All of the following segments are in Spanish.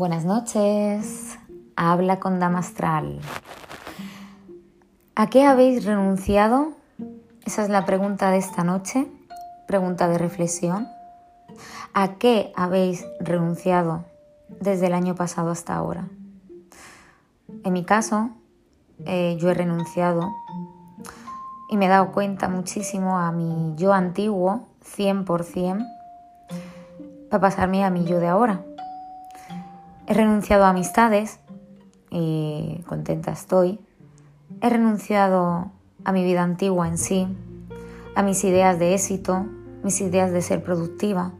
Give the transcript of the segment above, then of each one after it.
Buenas noches, habla con Dama Astral. ¿A qué habéis renunciado? Esa es la pregunta de esta noche, pregunta de reflexión. ¿A qué habéis renunciado desde el año pasado hasta ahora? En mi caso, eh, yo he renunciado y me he dado cuenta muchísimo a mi yo antiguo, 100%, para pasarme a mi yo de ahora. He renunciado a amistades y contenta estoy. He renunciado a mi vida antigua en sí, a mis ideas de éxito, mis ideas de ser productiva,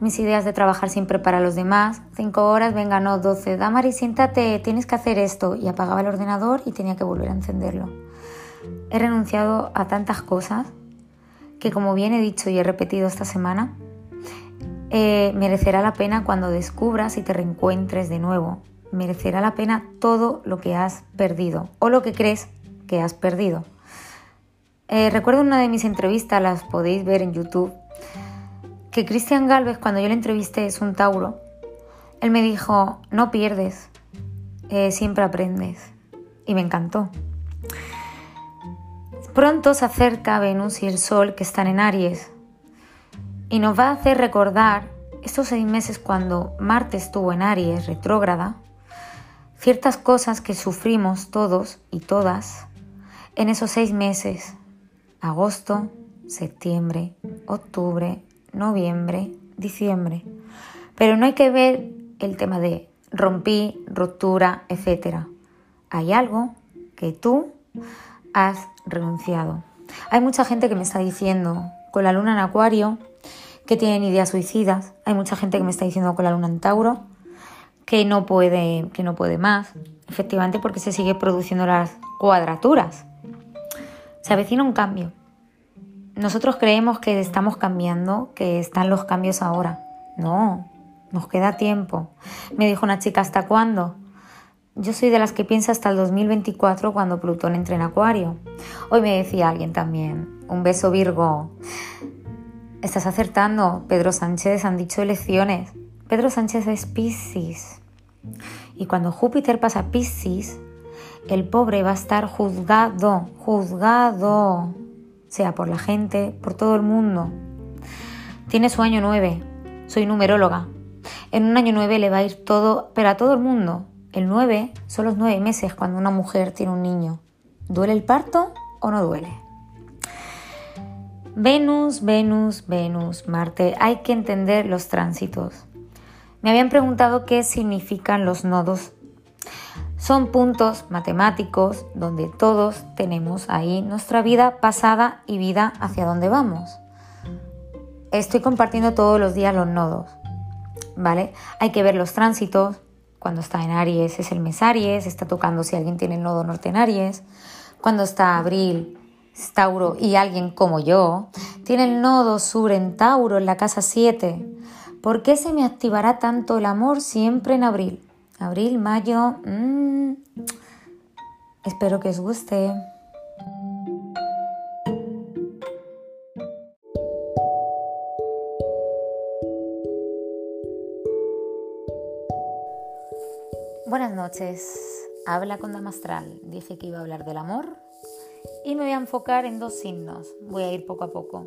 mis ideas de trabajar siempre para los demás. Cinco horas, venga, no, doce. Damari, siéntate, tienes que hacer esto. Y apagaba el ordenador y tenía que volver a encenderlo. He renunciado a tantas cosas que, como bien he dicho y he repetido esta semana, eh, merecerá la pena cuando descubras y te reencuentres de nuevo. Merecerá la pena todo lo que has perdido o lo que crees que has perdido. Eh, recuerdo una de mis entrevistas, las podéis ver en YouTube, que Cristian Galvez, cuando yo le entrevisté, es un Tauro. Él me dijo, no pierdes, eh, siempre aprendes. Y me encantó. Pronto se acerca Venus y el Sol que están en Aries y nos va a hacer recordar estos seis meses cuando Marte estuvo en Aries retrógrada, ciertas cosas que sufrimos todos y todas en esos seis meses, agosto, septiembre, octubre, noviembre, diciembre. Pero no hay que ver el tema de rompí, ruptura, etc. Hay algo que tú has renunciado. Hay mucha gente que me está diciendo, con la luna en acuario, que tienen ideas suicidas. Hay mucha gente que me está diciendo con la luna en Tauro que no puede, que no puede más, efectivamente porque se sigue produciendo las cuadraturas. Se avecina un cambio. Nosotros creemos que estamos cambiando, que están los cambios ahora. No, nos queda tiempo. Me dijo una chica, ¿hasta cuándo? Yo soy de las que piensa hasta el 2024 cuando Plutón entre en Acuario. Hoy me decía alguien también, un beso Virgo. Estás acertando, Pedro Sánchez han dicho elecciones. Pedro Sánchez es Piscis. Y cuando Júpiter pasa a el pobre va a estar juzgado, juzgado, sea por la gente, por todo el mundo. Tiene su año 9, soy numeróloga. En un año 9 le va a ir todo, pero a todo el mundo. El 9 son los 9 meses cuando una mujer tiene un niño. ¿Duele el parto o no duele? Venus, Venus, Venus, Marte. Hay que entender los tránsitos. Me habían preguntado qué significan los nodos. Son puntos matemáticos donde todos tenemos ahí nuestra vida pasada y vida hacia dónde vamos. Estoy compartiendo todos los días los nodos. ¿Vale? Hay que ver los tránsitos. Cuando está en Aries es el mes Aries, está tocando si alguien tiene el nodo norte en Aries. Cuando está Abril Tauro y alguien como yo tiene el nodo sur en Tauro en la casa 7, ¿por qué se me activará tanto el amor siempre en abril? Abril, mayo, mmm, espero que os guste. Buenas noches, habla con Damastral. Dije que iba a hablar del amor y me voy a enfocar en dos signos. Voy a ir poco a poco.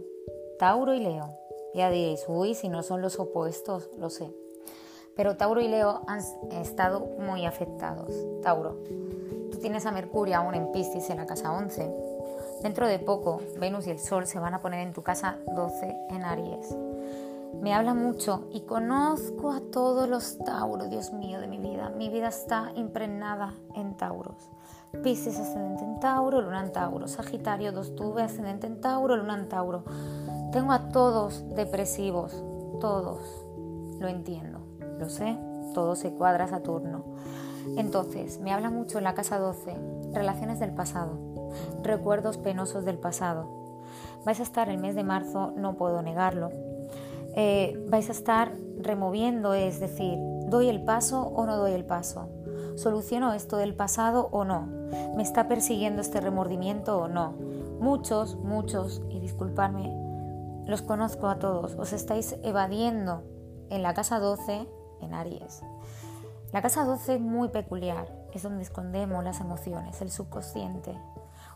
Tauro y Leo. Ya diréis, uy, si no son los opuestos, lo sé. Pero Tauro y Leo han estado muy afectados. Tauro, tú tienes a Mercurio aún en Piscis en la casa 11. Dentro de poco, Venus y el Sol se van a poner en tu casa 12 en Aries. Me habla mucho y conozco a todos los Tauros, Dios mío de mi vida. Mi vida está impregnada en Tauros. Pisces ascendente en Tauro, Luna en Tauro, Sagitario, dos tuve ascendente en Tauro, Luna en Tauro. Tengo a todos depresivos, todos. Lo entiendo, lo sé, todo se cuadra Saturno. Entonces, me habla mucho en la casa 12, relaciones del pasado, recuerdos penosos del pasado. Vais a estar el mes de marzo, no puedo negarlo. Eh, vais a estar removiendo, es decir, ¿doy el paso o no doy el paso? ¿Soluciono esto del pasado o no? ¿Me está persiguiendo este remordimiento o no? Muchos, muchos, y disculpadme, los conozco a todos, os estáis evadiendo en la casa 12 en Aries. La casa 12 es muy peculiar, es donde escondemos las emociones, el subconsciente.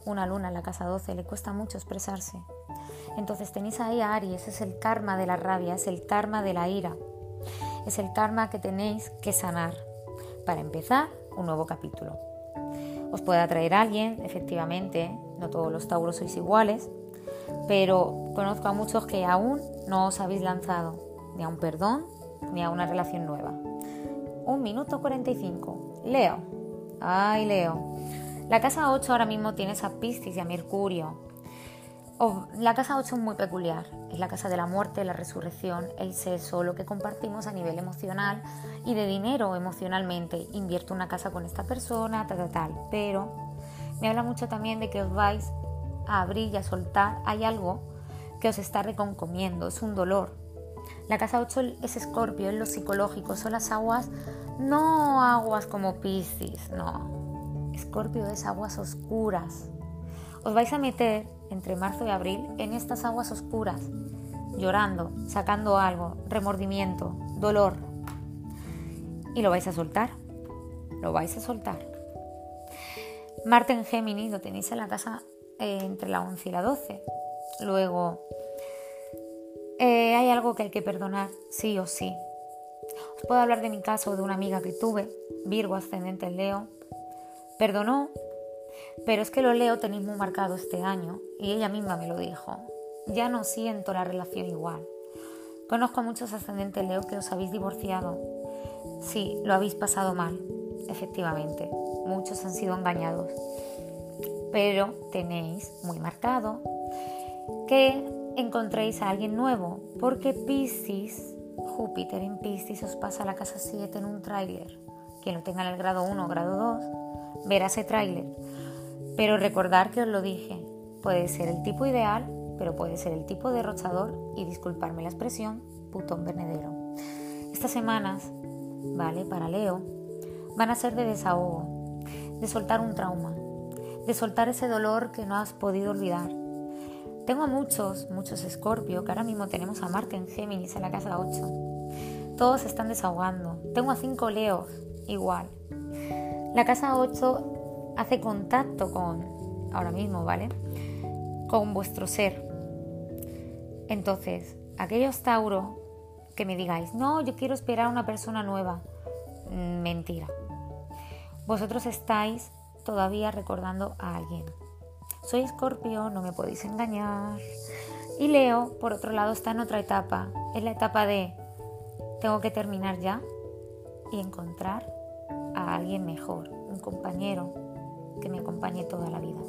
Una luna en la casa 12 le cuesta mucho expresarse. Entonces tenéis ahí a Aries, es el karma de la rabia, es el karma de la ira, es el karma que tenéis que sanar para empezar un nuevo capítulo. Os puede atraer alguien, efectivamente, no todos los tauros sois iguales, pero conozco a muchos que aún no os habéis lanzado ni a un perdón ni a una relación nueva. Un minuto 45. Leo. Ay, Leo. La casa 8 ahora mismo tienes a Piscis y a Mercurio. La casa 8 es muy peculiar. Es la casa de la muerte, la resurrección, el sexo, lo que compartimos a nivel emocional y de dinero emocionalmente. Invierto una casa con esta persona, tal, tal, tal. Pero me habla mucho también de que os vais a abrir y a soltar. Hay algo que os está reconcomiendo, es un dolor, la casa 8 es escorpio, es lo psicológico, son las aguas, no aguas como Piscis, no. Escorpio es aguas oscuras. Os vais a meter entre marzo y abril en estas aguas oscuras, llorando, sacando algo, remordimiento, dolor. Y lo vais a soltar, lo vais a soltar. Marte en Géminis lo tenéis en la casa eh, entre la 11 y la 12. Luego eh, hay algo que hay que perdonar, sí o sí. Os puedo hablar de mi caso, de una amiga que tuve, Virgo ascendente en Leo. Perdonó, pero es que lo leo tenéis muy marcado este año y ella misma me lo dijo. Ya no siento la relación igual. Conozco a muchos ascendentes Leo que os habéis divorciado. Sí, lo habéis pasado mal, efectivamente. Muchos han sido engañados. Pero tenéis muy marcado que encontréis a alguien nuevo, porque Piscis, Júpiter en Piscis os pasa a la casa 7 en un tráiler. Quien lo tenga en el grado 1 o grado 2 verá ese tráiler. Pero recordar que os lo dije, puede ser el tipo ideal, pero puede ser el tipo derrochador y disculparme la expresión, putón venedero. Estas semanas, ¿vale? Para Leo, van a ser de desahogo, de soltar un trauma, de soltar ese dolor que no has podido olvidar, tengo a muchos, muchos Escorpio, que ahora mismo tenemos a Marte en Géminis en la casa 8. Todos están desahogando. Tengo a 5 Leos, igual. La casa 8 hace contacto con, ahora mismo, ¿vale? Con vuestro ser. Entonces, aquellos Tauro que me digáis, no, yo quiero esperar a una persona nueva. Mentira. Vosotros estáis todavía recordando a alguien. Soy escorpio, no me podéis engañar. Y Leo, por otro lado, está en otra etapa. Es la etapa de tengo que terminar ya y encontrar a alguien mejor, un compañero que me acompañe toda la vida.